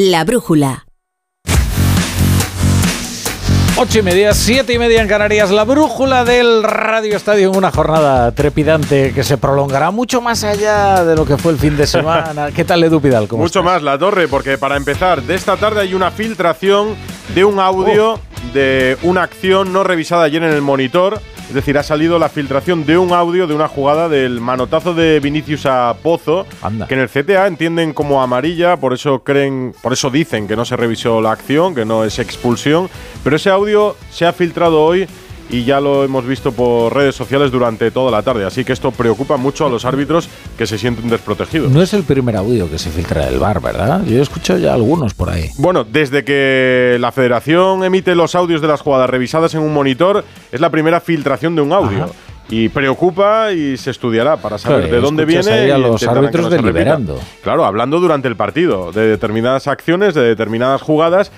La brújula. Ocho y media, siete y media en Canarias, la brújula del Radio Estadio en una jornada trepidante que se prolongará mucho más allá de lo que fue el fin de semana. ¿Qué tal, Edu Pidal? ¿Cómo mucho más, La Torre, porque para empezar, de esta tarde hay una filtración de un audio oh. de una acción no revisada ayer en el monitor es decir, ha salido la filtración de un audio de una jugada del manotazo de Vinicius a Pozo, que en el CTA entienden como amarilla, por eso creen, por eso dicen que no se revisó la acción, que no es expulsión, pero ese audio se ha filtrado hoy y ya lo hemos visto por redes sociales durante toda la tarde. Así que esto preocupa mucho a los árbitros que se sienten desprotegidos. No es el primer audio que se filtra del bar, ¿verdad? Yo he escuchado ya algunos por ahí. Bueno, desde que la federación emite los audios de las jugadas revisadas en un monitor, es la primera filtración de un audio. Y preocupa y se estudiará para saber de dónde viene. a los árbitros deliberando. Claro, hablando durante el partido de determinadas acciones, de determinadas jugadas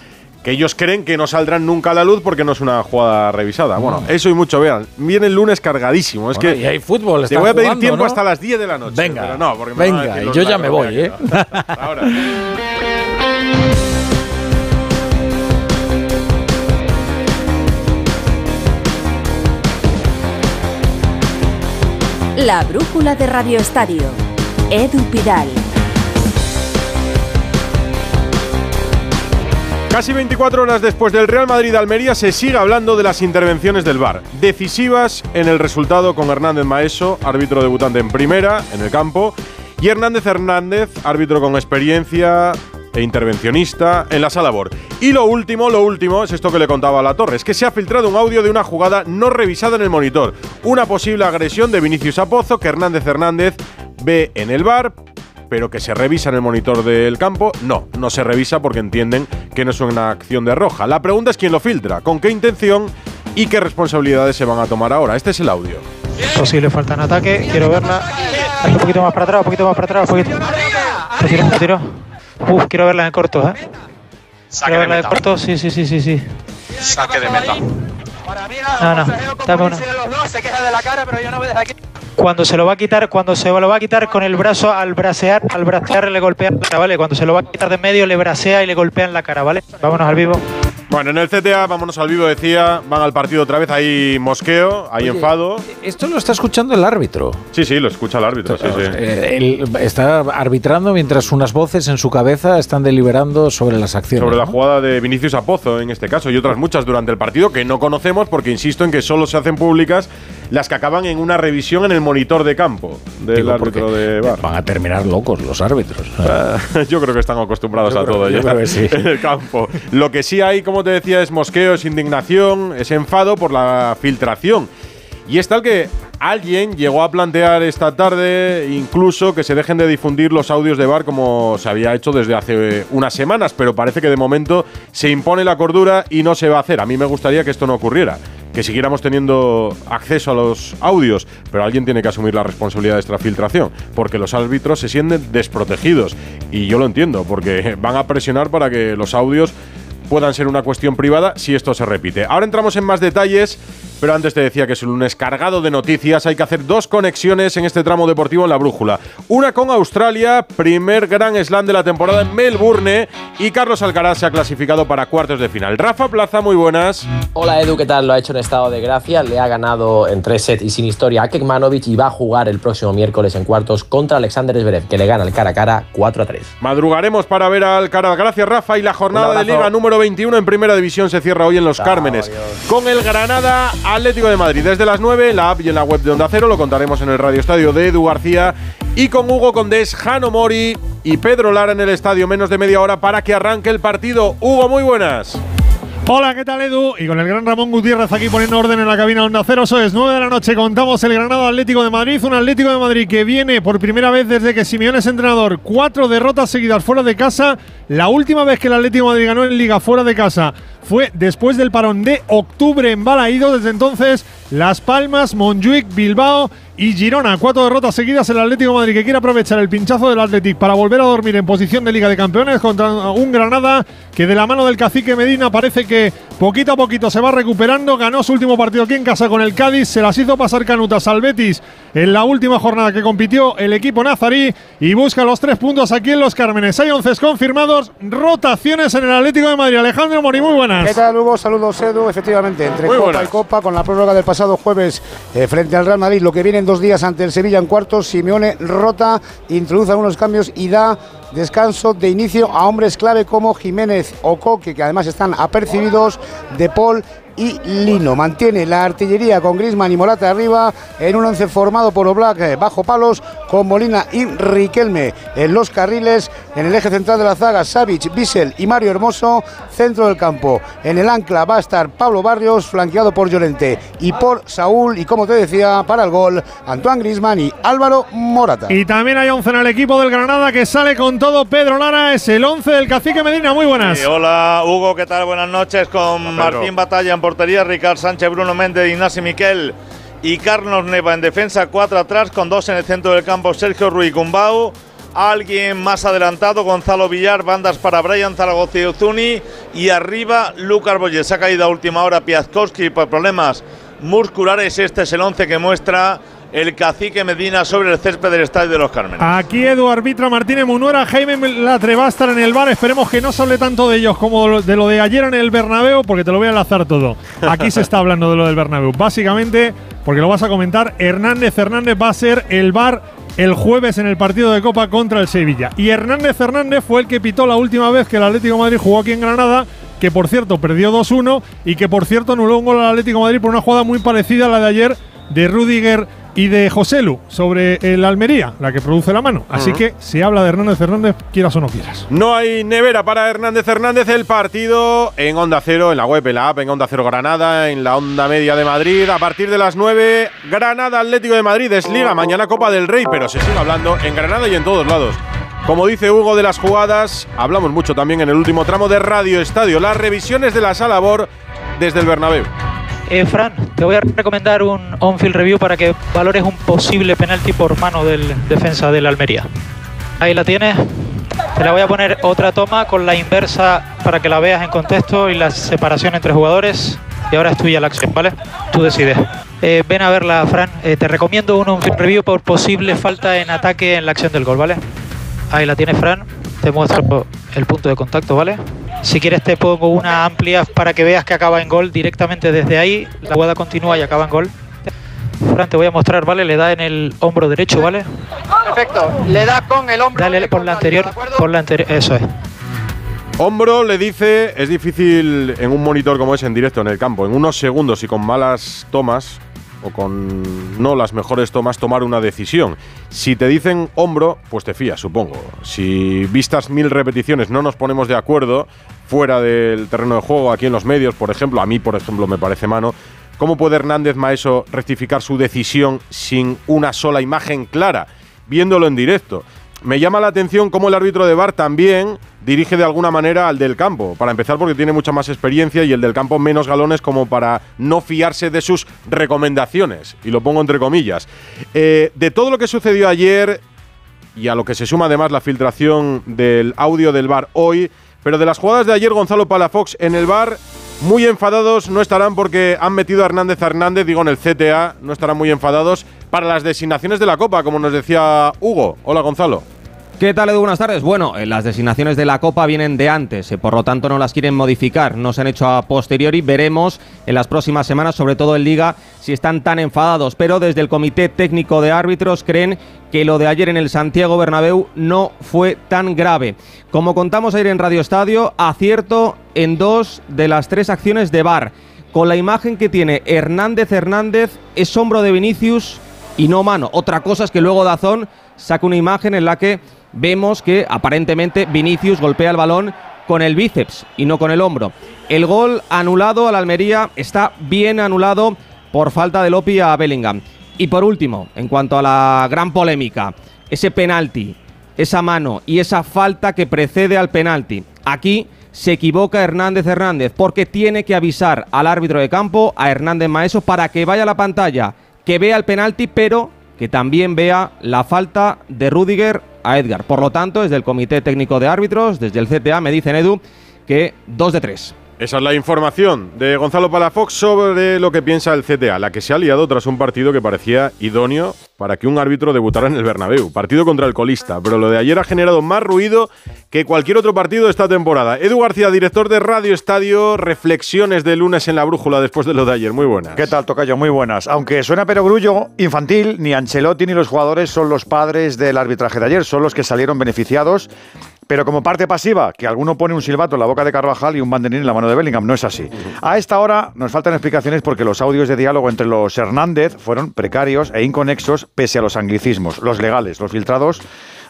que ellos creen que no saldrán nunca a la luz porque no es una jugada revisada. Bueno, eso y mucho, vean. Viene el lunes cargadísimo. Es que y hay fútbol. Te voy a pedir tiempo hasta las 10 de la noche. Venga, no, porque venga, y yo ya me voy, ¿eh? Ahora. La brújula de Radio Estadio. Edu Pidal. Casi 24 horas después del Real Madrid-Almería se sigue hablando de las intervenciones del VAR, decisivas en el resultado con Hernández Maeso, árbitro debutante en primera, en el campo, y Hernández Hernández, árbitro con experiencia e intervencionista en la sala BOR. Y lo último, lo último, es esto que le contaba a la Torre, es que se ha filtrado un audio de una jugada no revisada en el monitor, una posible agresión de Vinicius Apozo que Hernández Hernández ve en el VAR, pero que se revisa en el monitor del campo, no, no se revisa porque entienden que no es una acción de roja. La pregunta es quién lo filtra, con qué intención y qué responsabilidades se van a tomar ahora. Este es el audio. Posible falta en ataque, quiero verla. un poquito más para atrás, un poquito más para atrás, un poquito. Retiro, retiro. Uf, quiero verla en corto, ¿eh? Quiero verla de, corto, sí, sí, sí, sí, sí. Saque de meta. No, no, dame una. Cuando se lo va a quitar, cuando se lo va a quitar con el brazo al bracear, al bracear le golpea la cara, ¿vale? Cuando se lo va a quitar de medio le bracea y le golpea en la cara, ¿vale? Vámonos al vivo. Bueno, en el CTA, vámonos al vivo, decía, van al partido otra vez, hay mosqueo, hay enfado. Esto lo está escuchando el árbitro. Sí, sí, lo escucha el árbitro, sí, sí. Eh, él está arbitrando mientras unas voces en su cabeza están deliberando sobre las acciones. Sobre la jugada de Vinicius a Pozo, en este caso, y otras muchas durante el partido que no conocemos porque insisto en que solo se hacen públicas las que acaban en una revisión en el monitor de campo del árbitro de bar. Van a terminar locos los árbitros. yo creo que están acostumbrados a todo ya en el campo. Lo que sí hay, como te decía, es mosqueo, es indignación, es enfado por la filtración. Y es tal que alguien llegó a plantear esta tarde incluso que se dejen de difundir los audios de bar como se había hecho desde hace unas semanas, pero parece que de momento se impone la cordura y no se va a hacer. A mí me gustaría que esto no ocurriera que siguiéramos teniendo acceso a los audios, pero alguien tiene que asumir la responsabilidad de esta filtración, porque los árbitros se sienten desprotegidos. Y yo lo entiendo, porque van a presionar para que los audios puedan ser una cuestión privada si esto se repite. Ahora entramos en más detalles pero antes te decía que es un lunes cargado de noticias. Hay que hacer dos conexiones en este tramo deportivo en la brújula. Una con Australia, primer gran slam de la temporada en Melbourne. Y Carlos Alcaraz se ha clasificado para cuartos de final. Rafa Plaza, muy buenas. Hola Edu, ¿qué tal? Lo ha hecho en estado de gracia. Le ha ganado en tres sets y sin historia a Kekmanovic y va a jugar el próximo miércoles en cuartos contra Alexander Zverev, que le gana el cara a cara 4 a 3. Madrugaremos para ver al Alcaraz. Gracias, Rafa. Y la jornada de Liga número 21 en Primera División se cierra hoy en Los Cármenes. Con el Granada Atlético de Madrid. Desde las 9 en la app y en la web de Onda Cero lo contaremos en el Radio Estadio de Edu García y con Hugo Condés, Jano Mori y Pedro Lara en el estadio menos de media hora para que arranque el partido. Hugo, muy buenas. Hola, ¿qué tal Edu? Y con el gran Ramón Gutiérrez aquí poniendo orden en la cabina Onda Cero. Eso es 9 de la noche. Contamos el Granado Atlético de Madrid. Un Atlético de Madrid que viene por primera vez desde que Simeone es entrenador. Cuatro derrotas seguidas fuera de casa. La última vez que el Atlético de Madrid ganó en Liga fuera de casa fue después del parón de octubre en Balaído. Desde entonces, Las Palmas, Montjuic, Bilbao y Girona. Cuatro derrotas seguidas el Atlético Madrid que quiere aprovechar el pinchazo del Atlético para volver a dormir en posición de Liga de Campeones contra un Granada que de la mano del cacique Medina parece que poquito a poquito se va recuperando. Ganó su último partido aquí en casa con el Cádiz, se las hizo pasar canutas al Betis en la última jornada que compitió el equipo nazarí y busca los tres puntos aquí en Los Cármenes. Hay once confirmados, rotaciones en el Atlético de Madrid. Alejandro Mori, muy buenas. ¿Qué tal, Hugo? Saludos, Edu. Efectivamente, entre Copa y Copa, con la prórroga del pasado jueves eh, frente al Real Madrid, lo que viene en dos días ante el Sevilla en cuartos, Simeone rota, introduce algunos cambios y da descanso de inicio a hombres clave como Jiménez o Coque, que además están apercibidos, de Paul y Lino. Mantiene la artillería con Grisman y Morata arriba en un once formado por Oblak eh, bajo palos con Molina y Riquelme en los carriles. En el eje central de la zaga, Savic, Bissell y Mario Hermoso. Centro del campo. En el ancla va a estar Pablo Barrios, flanqueado por Llorente y por Saúl. Y como te decía, para el gol, Antoine Grisman y Álvaro Morata. Y también hay once en el equipo del Granada que sale con todo. Pedro Lara es el once del Cacique Medina. Muy buenas. hola, Hugo, ¿qué tal? Buenas noches con Martín Batalla en portería, Ricardo Sánchez, Bruno Méndez, Ignacio Miquel y Carlos Neva en defensa, cuatro atrás con dos en el centro del campo, Sergio Ruiz Gumbau. Alguien más adelantado, Gonzalo Villar, bandas para Brian Zaragoza y Ozuni. Y arriba, Lucas Boyes. Se ha caído a última hora Piazkowski por problemas musculares. Este es el once que muestra el cacique Medina sobre el césped del Estadio de los Cármenes. Aquí Edu Arbitra Martínez Munuera, Jaime Latre en el bar. Esperemos que no se hable tanto de ellos como de lo de ayer en el Bernabéu, porque te lo voy a enlazar todo. Aquí se está hablando de lo del Bernabéu. Básicamente, porque lo vas a comentar, Hernández Hernández va a ser el bar el jueves en el partido de Copa contra el Sevilla. Y Hernández Hernández fue el que pitó la última vez que el Atlético Madrid jugó aquí en Granada que por cierto perdió 2-1 y que por cierto anuló un gol al Atlético Madrid por una jugada muy parecida a la de ayer de Rudiger y de José Lu sobre el Almería, la que produce la mano. Así que se habla de Hernández Hernández, quieras o no quieras. No hay nevera para Hernández Hernández. El partido en Onda Cero, en la web, en la app, en Onda Cero Granada, en la Onda Media de Madrid. A partir de las 9, Granada Atlético de Madrid es Liga. Mañana Copa del Rey, pero se sigue hablando en Granada y en todos lados. Como dice Hugo de las jugadas, hablamos mucho también en el último tramo de Radio Estadio. Las revisiones de la sala BOR desde el Bernabéu. Eh, Fran, te voy a recomendar un on-field review para que valores un posible penalti por mano del defensa del Almería. Ahí la tienes. Te la voy a poner otra toma con la inversa para que la veas en contexto y la separación entre jugadores. Y ahora es tuya la acción, ¿vale? Tú decides. Eh, ven a verla, Fran. Eh, te recomiendo un on-field review por posible falta en ataque en la acción del gol, ¿vale? Ahí la tienes, Fran. Te muestro el punto de contacto, ¿vale? Si quieres te pongo una amplia para que veas que acaba en gol directamente desde ahí. La jugada continúa y acaba en gol. Fran, te voy a mostrar, ¿vale? Le da en el hombro derecho, ¿vale? Perfecto. Le da con el hombro. Dale por la anterior, por la anterior, eso es. Hombro le dice, es difícil en un monitor como es en directo en el campo, en unos segundos y con malas tomas, o con no las mejores tomas tomar una decisión. Si te dicen hombro, pues te fías, supongo. Si vistas mil repeticiones no nos ponemos de acuerdo fuera del terreno de juego, aquí en los medios, por ejemplo, a mí, por ejemplo, me parece mano. ¿Cómo puede Hernández Maeso rectificar su decisión sin una sola imagen clara, viéndolo en directo? Me llama la atención cómo el árbitro de bar también dirige de alguna manera al del campo. Para empezar, porque tiene mucha más experiencia y el del campo menos galones como para no fiarse de sus recomendaciones. Y lo pongo entre comillas. Eh, de todo lo que sucedió ayer y a lo que se suma además la filtración del audio del bar hoy, pero de las jugadas de ayer Gonzalo Palafox en el bar muy enfadados no estarán porque han metido a Hernández Hernández, digo en el CTA, no estarán muy enfadados para las designaciones de la Copa, como nos decía Hugo. Hola Gonzalo. ¿Qué tal, Edu? Buenas tardes. Bueno, eh, las designaciones de la Copa vienen de antes, eh, por lo tanto no las quieren modificar, no se han hecho a posteriori. Veremos en las próximas semanas, sobre todo en Liga, si están tan enfadados. Pero desde el Comité Técnico de Árbitros creen que lo de ayer en el Santiago Bernabéu no fue tan grave. Como contamos ayer en Radio Estadio, acierto en dos de las tres acciones de VAR. Con la imagen que tiene Hernández Hernández, es hombro de Vinicius y no mano. Otra cosa es que luego Dazón saca una imagen en la que vemos que aparentemente Vinicius golpea el balón con el bíceps y no con el hombro. El gol anulado al Almería está bien anulado por falta de Lopi a Bellingham. Y por último, en cuanto a la gran polémica, ese penalti, esa mano y esa falta que precede al penalti. Aquí se equivoca Hernández Hernández porque tiene que avisar al árbitro de campo, a Hernández Maeso, para que vaya a la pantalla, que vea el penalti, pero que también vea la falta de Rudiger a Edgar. Por lo tanto, desde el Comité Técnico de Árbitros, desde el CTA, me dicen Edu que dos de tres. Esa es la información de Gonzalo Palafox sobre lo que piensa el CTA, la que se ha liado tras un partido que parecía idóneo para que un árbitro debutara en el Bernabéu. Partido contra el colista, pero lo de ayer ha generado más ruido que cualquier otro partido de esta temporada. Edu García, director de Radio Estadio, reflexiones de lunes en la brújula después de lo de ayer. Muy buenas. ¿Qué tal, Tocayo? Muy buenas. Aunque suena perogrullo infantil, ni Ancelotti ni los jugadores son los padres del arbitraje de ayer, son los que salieron beneficiados pero como parte pasiva, que alguno pone un silbato en la boca de Carvajal y un banderín en la mano de Bellingham. No es así. A esta hora nos faltan explicaciones porque los audios de diálogo entre los Hernández fueron precarios e inconexos pese a los anglicismos, los legales, los filtrados,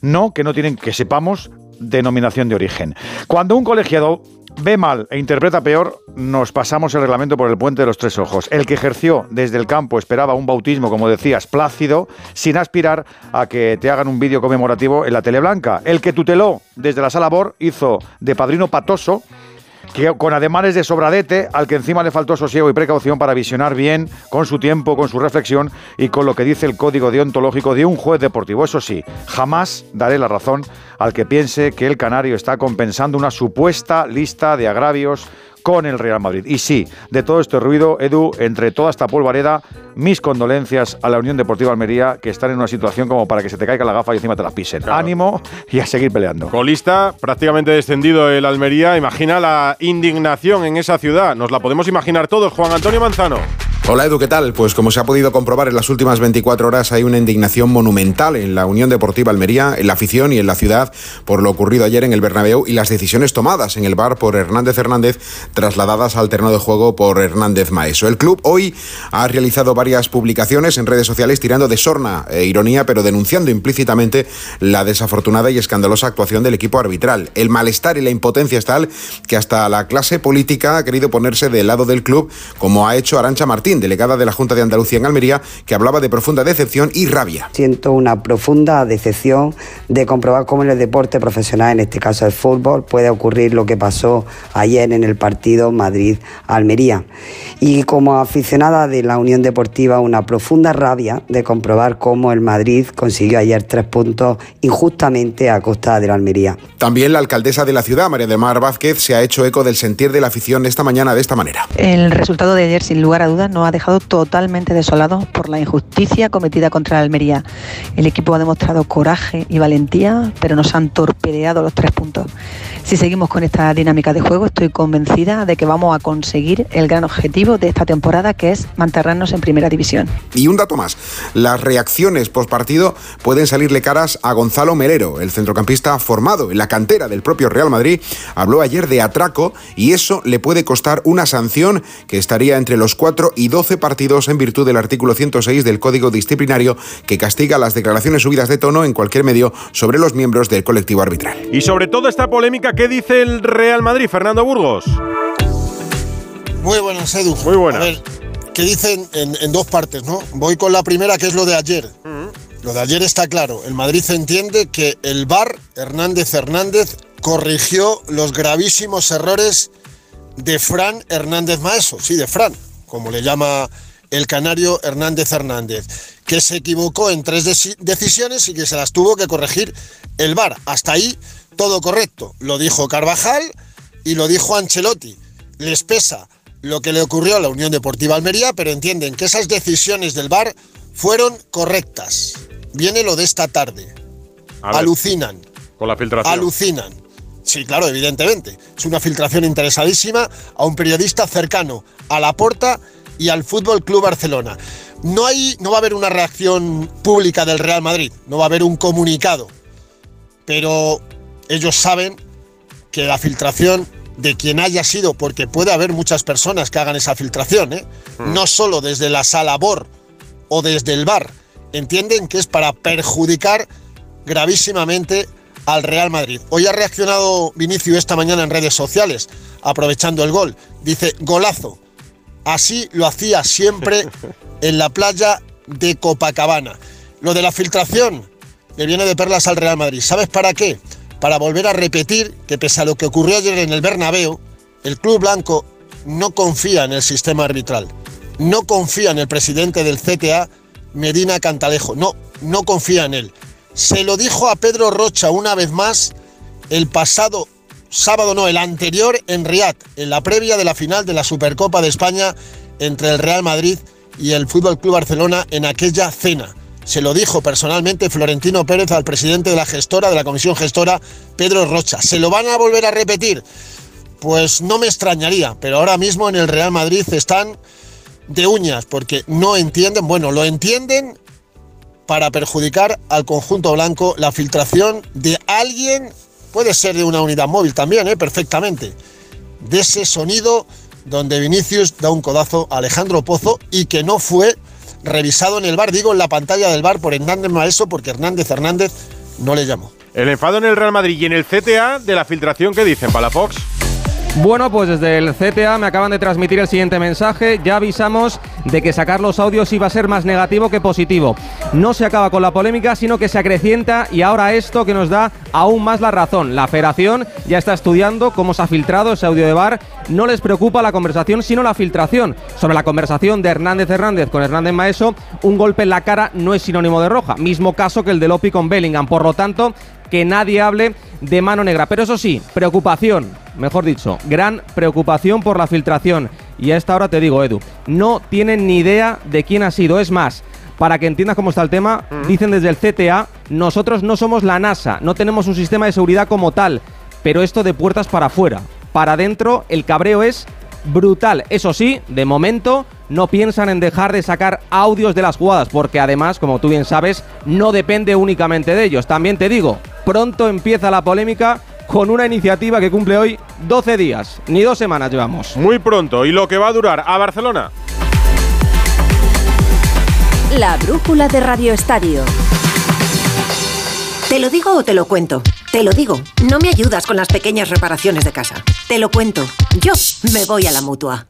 no, que no tienen, que sepamos, denominación de origen. Cuando un colegiado ve mal e interpreta peor, nos pasamos el reglamento por el puente de los tres ojos. El que ejerció desde el campo esperaba un bautismo, como decías, plácido, sin aspirar a que te hagan un vídeo conmemorativo en la tele blanca. El que tuteló desde la sala BOR hizo de padrino patoso que con ademanes de sobradete, al que encima le faltó sosiego y precaución para visionar bien, con su tiempo, con su reflexión y con lo que dice el código deontológico de un juez deportivo. Eso sí, jamás daré la razón al que piense que el Canario está compensando una supuesta lista de agravios con el Real Madrid. Y sí, de todo este ruido, Edu, entre toda esta polvareda, mis condolencias a la Unión Deportiva Almería, que están en una situación como para que se te caiga la gafa y encima te la pisen. Ánimo y a seguir peleando. Colista, prácticamente descendido el Almería. Imagina la indignación en esa ciudad. Nos la podemos imaginar todos, Juan Antonio Manzano. Hola Edu, ¿qué tal? Pues como se ha podido comprobar en las últimas 24 horas hay una indignación monumental en la Unión Deportiva Almería, en la afición y en la ciudad por lo ocurrido ayer en el Bernabéu y las decisiones tomadas en el bar por Hernández Hernández trasladadas al terreno de juego por Hernández Maeso. El club hoy ha realizado varias publicaciones en redes sociales tirando de sorna e ironía, pero denunciando implícitamente la desafortunada y escandalosa actuación del equipo arbitral. El malestar y la impotencia es tal que hasta la clase política ha querido ponerse del lado del club, como ha hecho Arancha Martín delegada de la Junta de Andalucía en Almería, que hablaba de profunda decepción y rabia. Siento una profunda decepción de comprobar cómo en el deporte profesional, en este caso el fútbol, puede ocurrir lo que pasó ayer en el partido Madrid-Almería. Y como aficionada de la Unión Deportiva, una profunda rabia de comprobar cómo el Madrid consiguió ayer tres puntos injustamente a costa de la Almería. También la alcaldesa de la ciudad, María de Mar Vázquez, se ha hecho eco del sentir de la afición esta mañana de esta manera. El resultado de ayer, sin lugar a dudas, no ha dejado totalmente desolado por la injusticia cometida contra la Almería. El equipo ha demostrado coraje y valentía, pero nos han torpedeado los tres puntos. Si seguimos con esta dinámica de juego, estoy convencida de que vamos a conseguir el gran objetivo de esta temporada, que es mantenernos en primera división. Y un dato más, las reacciones post partido pueden salirle caras a Gonzalo Melero, el centrocampista formado en la cantera del propio Real Madrid, habló ayer de atraco y eso le puede costar una sanción que estaría entre los 4 y 12 partidos en virtud del artículo 106 del Código Disciplinario que castiga las declaraciones subidas de tono en cualquier medio sobre los miembros del colectivo arbitral. Y sobre todo esta polémica, ¿qué dice el Real Madrid, Fernando Burgos? Muy buenas, Edu. Muy buenas. A ver, ¿qué dicen en, dos partes, no? Voy con la primera, que es lo de ayer. Lo de ayer está claro. El Madrid entiende que el VAR, Hernández Hernández, corrigió los gravísimos errores de Fran Hernández Maeso. Sí, de Fran, como le llama el canario Hernández Hernández, que se equivocó en tres decisiones y que se las tuvo que corregir el VAR. Hasta ahí todo correcto. Lo dijo Carvajal y lo dijo Ancelotti. Les pesa lo que le ocurrió a la Unión Deportiva Almería, pero entienden que esas decisiones del VAR fueron correctas. Viene lo de esta tarde. Alucinan. Con la filtración. Alucinan. Sí, claro, evidentemente. Es una filtración interesadísima a un periodista cercano a la porta y al Fútbol Club Barcelona. No, hay, no va a haber una reacción pública del Real Madrid, no va a haber un comunicado, pero ellos saben que la filtración de quien haya sido, porque puede haber muchas personas que hagan esa filtración, ¿eh? Hmm. no solo desde la sala BOR o desde el bar, entienden que es para perjudicar gravísimamente al Real Madrid. Hoy ha reaccionado Vinicio esta mañana en redes sociales, aprovechando el gol. Dice, golazo. Así lo hacía siempre en la playa de Copacabana. Lo de la filtración le viene de perlas al Real Madrid. ¿Sabes para qué? Para volver a repetir que pese a lo que ocurrió ayer en el Bernabéu, el Club Blanco no confía en el sistema arbitral. No confía en el presidente del CTA, Medina Cantalejo. No, no confía en él. Se lo dijo a Pedro Rocha una vez más el pasado sábado, no, el anterior en Riad, en la previa de la final de la Supercopa de España entre el Real Madrid y el Fútbol Club Barcelona en aquella cena. se lo dijo personalmente Florentino Pérez al presidente de la gestora, de la comisión gestora, Pedro Rocha. ¿Se lo van a volver a repetir? Pues no me extrañaría, pero ahora mismo en el Real Madrid están de uñas, porque no entienden, bueno, lo entienden para perjudicar al conjunto blanco la filtración de alguien, puede ser de una unidad móvil también, ¿eh? perfectamente, de ese sonido donde Vinicius da un codazo a Alejandro Pozo y que no fue revisado en el bar, digo en la pantalla del bar por Hernández Maeso, porque Hernández Hernández no le llamó. El enfado en el Real Madrid y en el CTA de la filtración que dicen, Palafox. Bueno, pues desde el CTA me acaban de transmitir el siguiente mensaje. Ya avisamos de que sacar los audios iba a ser más negativo que positivo. No se acaba con la polémica, sino que se acrecienta y ahora esto que nos da aún más la razón. La federación ya está estudiando cómo se ha filtrado ese audio de bar. No les preocupa la conversación, sino la filtración. Sobre la conversación de Hernández Hernández con Hernández Maeso, un golpe en la cara no es sinónimo de roja. Mismo caso que el de Lopi con Bellingham. Por lo tanto, que nadie hable de mano negra. Pero eso sí, preocupación, mejor dicho, gran preocupación por la filtración. Y a esta hora te digo, Edu, no tienen ni idea de quién ha sido. Es más, para que entiendas cómo está el tema, dicen desde el CTA, nosotros no somos la NASA, no tenemos un sistema de seguridad como tal, pero esto de puertas para afuera. Para adentro, el cabreo es brutal. Eso sí, de momento no piensan en dejar de sacar audios de las jugadas, porque además, como tú bien sabes, no depende únicamente de ellos. También te digo, pronto empieza la polémica con una iniciativa que cumple hoy 12 días, ni dos semanas llevamos. Muy pronto, y lo que va a durar a Barcelona. La brújula de Radio Estadio. ¿Te lo digo o te lo cuento? Te lo digo, no me ayudas con las pequeñas reparaciones de casa. Te lo cuento, yo me voy a la mutua.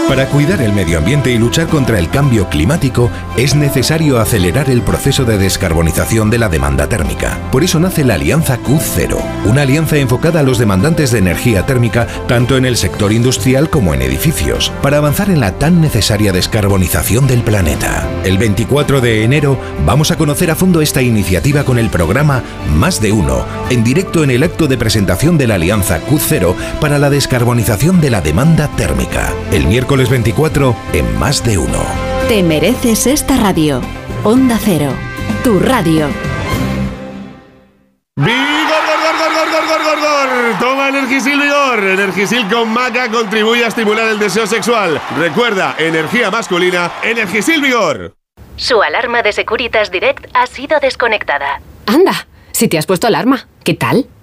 Para cuidar el medio ambiente y luchar contra el cambio climático, es necesario acelerar el proceso de descarbonización de la demanda térmica. Por eso nace la Alianza Q0, una alianza enfocada a los demandantes de energía térmica tanto en el sector industrial como en edificios, para avanzar en la tan necesaria descarbonización del planeta. El 24 de enero vamos a conocer a fondo esta iniciativa con el programa Más de Uno, en directo en el acto de presentación de la Alianza Q0 para la descarbonización de la demanda térmica. El miércoles 24 en Más de Uno. Te mereces esta radio. Onda Cero, tu radio. ¡Vigor, gor, gor, gor, gor, gor, gor, gor! Toma Energisil Vigor. Energisil con maca contribuye a estimular el deseo sexual. Recuerda, energía masculina, Energisil Vigor. Su alarma de Securitas Direct ha sido desconectada. Anda, si te has puesto alarma, ¿qué tal?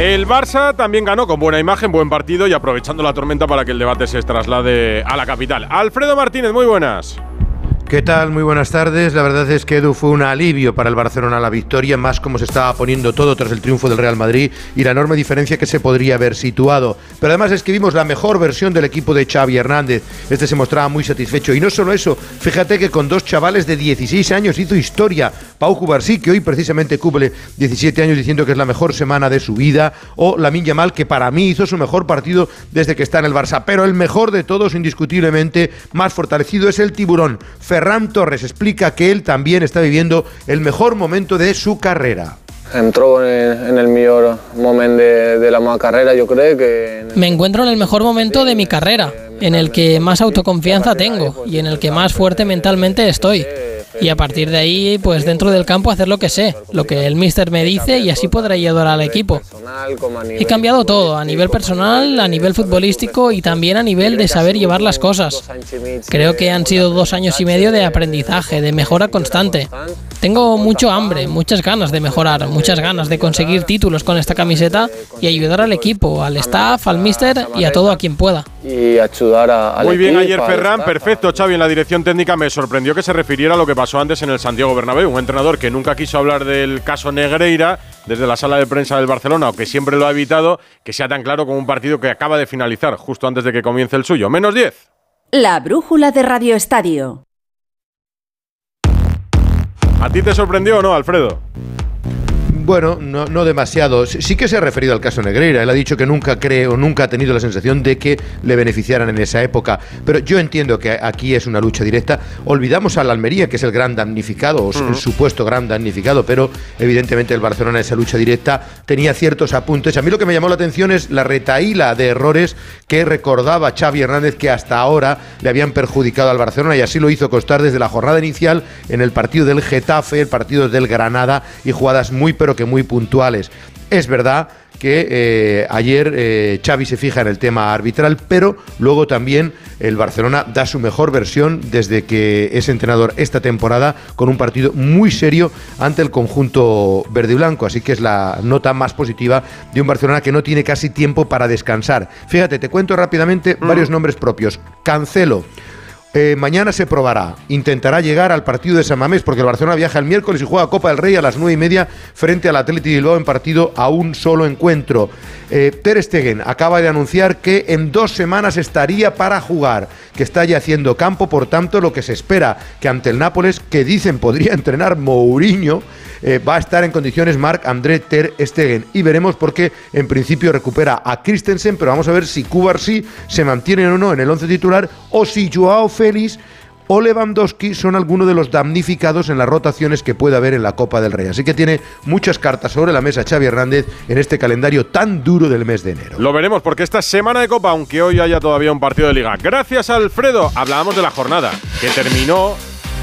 El Barça también ganó con buena imagen, buen partido y aprovechando la tormenta para que el debate se traslade a la capital. Alfredo Martínez, muy buenas. ¿Qué tal? Muy buenas tardes. La verdad es que Edu fue un alivio para el Barcelona la victoria, más como se estaba poniendo todo tras el triunfo del Real Madrid y la enorme diferencia que se podría haber situado. Pero además es que vimos la mejor versión del equipo de Xavi Hernández. Este se mostraba muy satisfecho. Y no solo eso, fíjate que con dos chavales de 16 años hizo historia. Pau Cubarsí, que hoy precisamente cumple 17 años diciendo que es la mejor semana de su vida, o Lamin Yamal, que para mí hizo su mejor partido desde que está en el Barça. Pero el mejor de todos, indiscutiblemente, más fortalecido, es el tiburón. Ferran Torres explica que él también está viviendo el mejor momento de su carrera. Entró en el, mejor momento de, la carrera, yo creo que... Me encuentro en el mejor momento de mi carrera, en el que más autoconfianza tengo y en el que más fuerte mentalmente estoy. Y a partir de ahí, pues dentro del campo hacer lo que sé, lo que el míster me dice y así podré ayudar al equipo. He cambiado todo, a nivel personal, a nivel futbolístico y también a nivel de saber llevar las cosas. Creo que han sido dos años y medio de aprendizaje, de mejora constante. Tengo mucho hambre, muchas ganas de mejorar, muchas ganas de conseguir títulos con esta camiseta y ayudar al equipo, al staff, al mister y a todo a quien pueda. Y ayudar a, Muy bien ayer Ferran, perfecto Xavi en la dirección técnica. Me sorprendió que se refiriera a lo que pasó antes en el Santiago Bernabéu. Un entrenador que nunca quiso hablar del caso Negreira desde la sala de prensa del Barcelona o que siempre lo ha evitado, que sea tan claro como un partido que acaba de finalizar justo antes de que comience el suyo. Menos 10. La brújula de Radio Estadio. ¿A ti te sorprendió o no, Alfredo? Bueno, no, no, demasiado. Sí que se ha referido al caso Negreira. Él ha dicho que nunca cree o nunca ha tenido la sensación de que le beneficiaran en esa época. Pero yo entiendo que aquí es una lucha directa. Olvidamos al Almería, que es el gran damnificado, o el supuesto gran damnificado, pero evidentemente el Barcelona en esa lucha directa tenía ciertos apuntes. A mí lo que me llamó la atención es la retaíla de errores que recordaba Xavi Hernández que hasta ahora le habían perjudicado al Barcelona y así lo hizo constar desde la jornada inicial en el partido del Getafe, el partido del Granada y jugadas muy pero que muy puntuales. Es verdad que eh, ayer eh, Xavi se fija en el tema arbitral, pero luego también el Barcelona da su mejor versión desde que es entrenador esta temporada con un partido muy serio ante el conjunto verde y blanco. Así que es la nota más positiva de un Barcelona que no tiene casi tiempo para descansar. Fíjate, te cuento rápidamente varios nombres propios. Cancelo. Eh, mañana se probará. Intentará llegar al partido de San Mamés porque el Barcelona viaja el miércoles y juega Copa del Rey a las nueve y media frente al Atleti Bilbao en partido a un solo encuentro. Eh, Ter Stegen acaba de anunciar que en dos semanas estaría para jugar, que está ya haciendo campo, por tanto lo que se espera que ante el Nápoles, que dicen podría entrenar Mourinho, eh, va a estar en condiciones Marc André Ter Stegen. Y veremos por qué en principio recupera a Christensen, pero vamos a ver si Kubarsi se mantiene o no en el once titular o si Joao Félix o Lewandowski son algunos de los damnificados en las rotaciones que puede haber en la Copa del Rey. Así que tiene muchas cartas sobre la mesa Xavi Hernández en este calendario tan duro del mes de enero. Lo veremos porque esta semana de Copa, aunque hoy haya todavía un partido de liga. Gracias Alfredo. Hablábamos de la jornada que terminó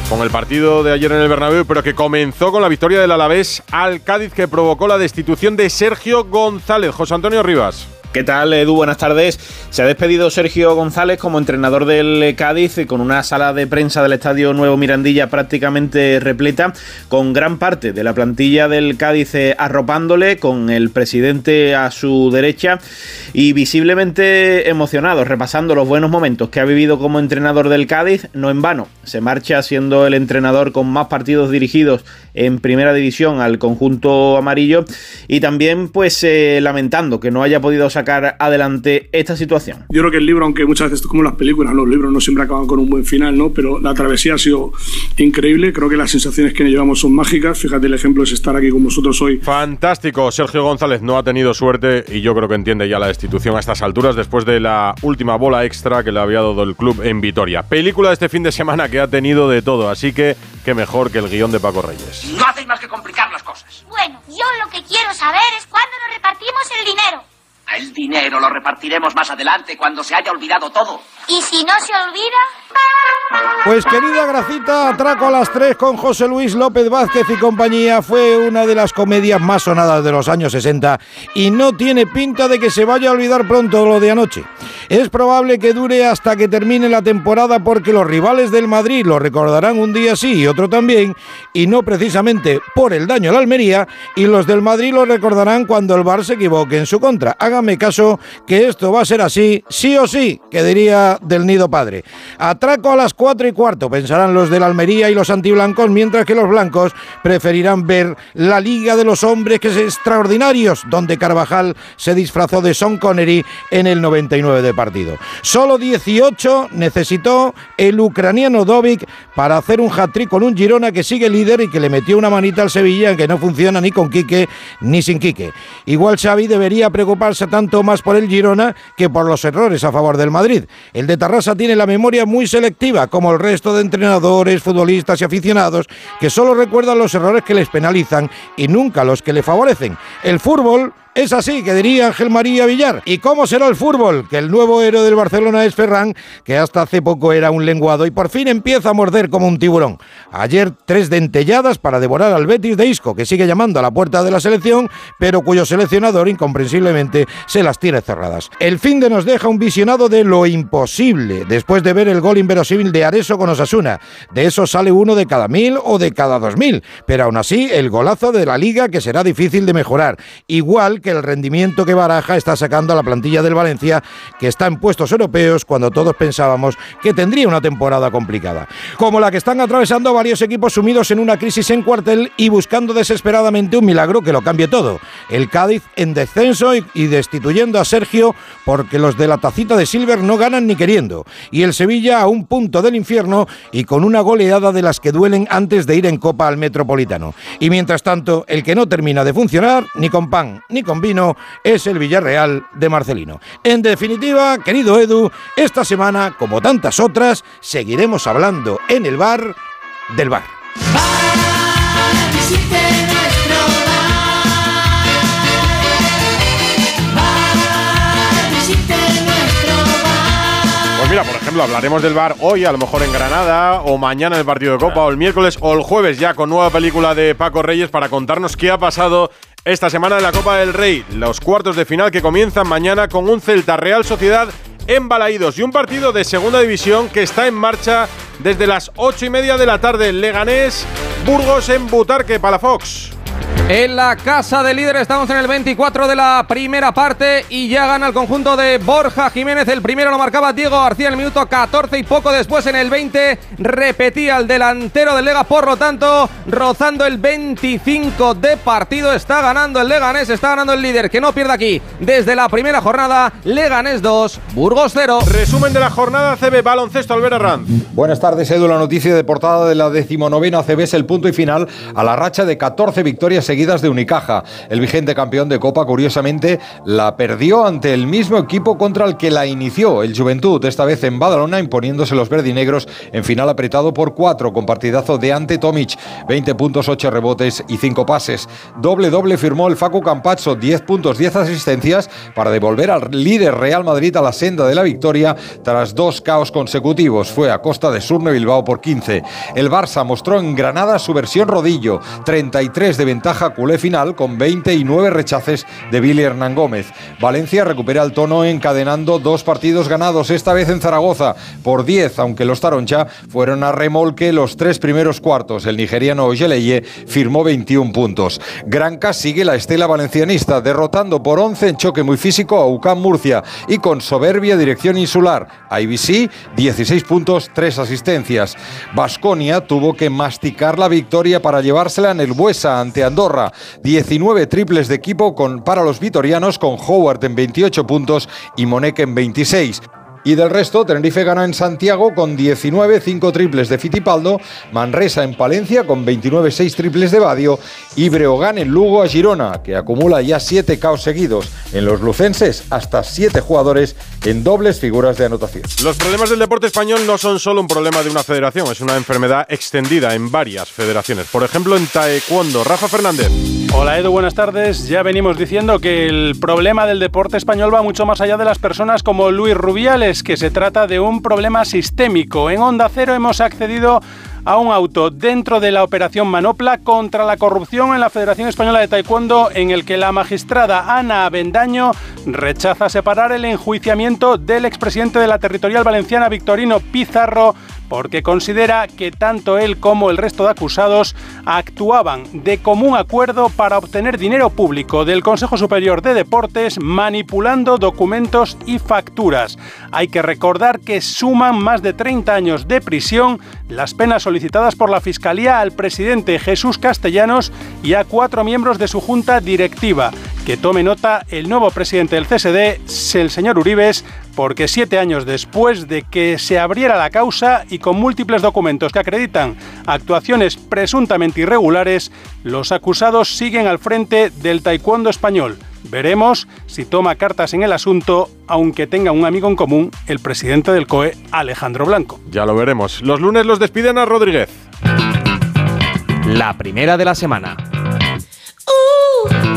con el partido de ayer en el Bernabéu, pero que comenzó con la victoria del Alavés al Cádiz que provocó la destitución de Sergio González. José Antonio Rivas. ¿Qué tal, Edu? Buenas tardes. Se ha despedido Sergio González como entrenador del Cádiz con una sala de prensa del Estadio Nuevo Mirandilla prácticamente repleta, con gran parte de la plantilla del Cádiz eh, arropándole, con el presidente a su derecha y visiblemente emocionado, repasando los buenos momentos que ha vivido como entrenador del Cádiz, no en vano. Se marcha siendo el entrenador con más partidos dirigidos en primera división al conjunto amarillo y también pues eh, lamentando que no haya podido sacar adelante esta situación. Yo creo que el libro, aunque muchas veces como las películas, los libros no siempre acaban con un buen final, ¿no? pero la travesía ha sido increíble, creo que las sensaciones que llevamos son mágicas, fíjate el ejemplo es estar aquí con vosotros hoy. Fantástico, Sergio González no ha tenido suerte y yo creo que entiende ya la destitución a estas alturas después de la última bola extra que le había dado el club en Vitoria. Película de este fin de semana que ha tenido de todo, así que qué mejor que el guion de Paco Reyes. No hacéis más que complicar las cosas. Bueno, yo lo que quiero saber es cuándo nos repartimos el dinero. El dinero lo repartiremos más adelante cuando se haya olvidado todo. ¿Y si no se olvida? Pues querida Gracita, Atraco a las 3 con José Luis López Vázquez y compañía fue una de las comedias más sonadas de los años 60 y no tiene pinta de que se vaya a olvidar pronto lo de anoche. Es probable que dure hasta que termine la temporada porque los rivales del Madrid lo recordarán un día sí y otro también y no precisamente por el daño a la Almería y los del Madrid lo recordarán cuando el Bar se equivoque en su contra. Hágame caso que esto va a ser así, sí o sí, que diría del nido padre. A las 4 y cuarto, pensarán los del Almería y los antiblancos, mientras que los blancos preferirán ver la Liga de los Hombres, que es extraordinarios, donde Carvajal se disfrazó de Son Connery en el 99 de partido. Solo 18 necesitó el ucraniano Dovic para hacer un hat-trick con un Girona que sigue líder y que le metió una manita al Sevilla que no funciona ni con Quique ni sin Quique. Igual Xavi debería preocuparse tanto más por el Girona que por los errores a favor del Madrid. El de Tarrasa tiene la memoria muy selectiva, como el resto de entrenadores, futbolistas y aficionados, que solo recuerdan los errores que les penalizan y nunca los que le favorecen. El fútbol Es así que diría Ángel María Villar. ¿Y cómo será el fútbol? Que el nuevo héroe del Barcelona es Ferran, que hasta hace poco era un lenguado y por fin empieza a morder como un tiburón. Ayer tres dentelladas para devorar al Betis de Isco, que sigue llamando a la puerta de la selección, pero cuyo seleccionador incomprensiblemente se las tiene cerradas. El fin de nos deja un visionado de lo imposible, después de ver el gol inverosímil de Areso con Osasuna. De eso sale uno de cada mil o de cada dos mil, pero aún así el golazo de la liga que será difícil de mejorar, igual que el rendimiento que Baraja está sacando a la plantilla del Valencia, que está en puestos europeos cuando todos pensábamos que tendría una temporada complicada. Como la que están atravesando varios equipos sumidos en una crisis en cuartel y buscando desesperadamente un milagro que lo cambie todo. El Cádiz en descenso y destituyendo a Sergio porque los de la tacita de Silver no ganan ni queriendo. Y el Sevilla a un punto del infierno y con una goleada de las que duelen antes de ir en copa al Metropolitano. Y mientras tanto, el que no termina de funcionar, ni con pan ni con vino, es el Villarreal de Marcelino. En definitiva, querido Edu, esta semana, como tantas otras, seguiremos hablando en el bar del bar. Pues mira, por ejemplo, hablaremos del bar hoy, a lo mejor en Granada, o mañana en el partido de Copa, o el miércoles, o el jueves ya con nueva película de Paco Reyes para contarnos qué ha pasado esta semana de la Copa del Rey. Los cuartos de final que comienzan mañana con un Celta Real Sociedad en Balaídos y un partido de segunda división que está en marcha desde las ocho y media de la tarde. Leganés, Burgos en Butarque, Palafox. En la casa de líder estamos en el 24 de la primera parte y ya gana el conjunto de Borja Jiménez. El primero lo marcaba Diego García en el minuto 14 y poco después en el 20 repetía el delantero del Lega. Por lo tanto, rozando el 25 de partido está ganando el Leganés, está ganando el líder que no pierde aquí desde la primera jornada. Leganés 2, Burgos 0. Resumen de la jornada CB Baloncesto Albert Rand. Buenas tardes, Edu. La noticia de portada de la decimonovena CB es el punto y final a la racha de 14 victorias seguidas de Unicaja. El vigente campeón de Copa, curiosamente, la perdió ante el mismo equipo contra el que la inició, el Juventud, esta vez en Badalona, imponiéndose los verdinegros en final apretado por cuatro, con partidazo de ante Tomic, 20 puntos, 8 rebotes y 5 pases. Doble doble firmó el Facu Campazzo, 10 puntos, 10 asistencias, para devolver al líder Real Madrid a la senda de la victoria tras dos caos consecutivos. Fue a costa de Surne Bilbao por 15. El Barça mostró en Granada su versión rodillo, 33 de ventaja culé final con 29 rechaces de Billy Hernán Gómez. Valencia recupera el tono encadenando dos partidos ganados, esta vez en Zaragoza, por 10, aunque los Taroncha fueron a remolque los tres primeros cuartos. El nigeriano Ojeleye firmó 21 puntos. Granca sigue la estela valencianista, derrotando por 11 en choque muy físico a UCAM Murcia y con soberbia dirección insular. IBC, 16 puntos, 3 asistencias. Basconia tuvo que masticar la victoria para llevársela en el Buesa ante Andorra. 19 triples de equipo con, para los vitorianos con Howard en 28 puntos y Monek en 26. Y del resto, Tenerife gana en Santiago con 19, 5 triples de Fitipaldo, Manresa en Palencia con 29, 6 triples de Badio y Breogán en Lugo a Girona, que acumula ya 7 caos seguidos. En los lucenses, hasta 7 jugadores en dobles figuras de anotación. Los problemas del deporte español no son solo un problema de una federación, es una enfermedad extendida en varias federaciones. Por ejemplo, en Taekwondo, Rafa Fernández. Hola Edu, buenas tardes. Ya venimos diciendo que el problema del deporte español va mucho más allá de las personas como Luis Rubiales, que se trata de un problema sistémico. En Onda Cero hemos accedido a un auto dentro de la operación Manopla contra la corrupción en la Federación Española de Taekwondo en el que la magistrada Ana Avendaño rechaza separar el enjuiciamiento del expresidente de la territorial valenciana Victorino Pizarro porque considera que tanto él como el resto de acusados actuaban de común acuerdo para obtener dinero público del Consejo Superior de Deportes manipulando documentos y facturas. Hay que recordar que suman más de 30 años de prisión las penas solicitadas por la Fiscalía al presidente Jesús Castellanos y a cuatro miembros de su junta directiva. Que tome nota el nuevo presidente del CSD, el señor Uribes, porque siete años después de que se abriera la causa y con múltiples documentos que acreditan actuaciones presuntamente irregulares, los acusados siguen al frente del taekwondo español. Veremos si toma cartas en el asunto, aunque tenga un amigo en común, el presidente del COE, Alejandro Blanco. Ya lo veremos. Los lunes los despiden a Rodríguez. La primera de la semana.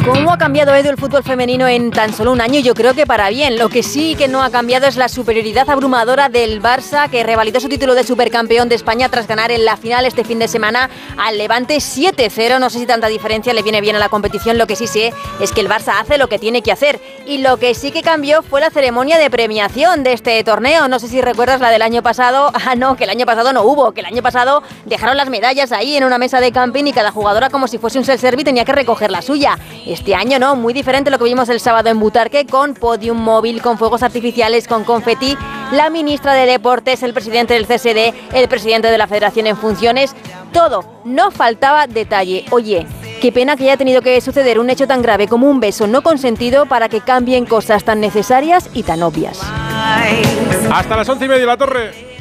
¿Cómo ha cambiado Edu el fútbol femenino en tan solo un año? Yo creo que para bien. Lo que sí que no ha cambiado es la superioridad abrumadora del Barça, que revalidó su título de supercampeón de España tras ganar en la final este fin de semana al Levante 7-0. No sé si tanta diferencia le viene bien a la competición. Lo que sí sé es que el Barça hace lo que tiene que hacer. Y lo que sí que cambió fue la ceremonia de premiación de este torneo. No sé si recuerdas la del año pasado. Ah, no, que el año pasado no hubo. Que el año pasado dejaron las medallas ahí en una mesa de camping y cada jugadora como si fuese un self-service tenía que recoger la suya. Este año no, muy diferente lo que vimos el sábado en Butarque con podium móvil, con fuegos artificiales, con confeti. La ministra de Deportes, el presidente del CSD, el presidente de la Federación en funciones, todo. No faltaba detalle. Oye, Qué pena que haya tenido que suceder un hecho tan grave como un beso no consentido para que cambien cosas tan necesarias y tan obvias. Hasta las once y media la torre.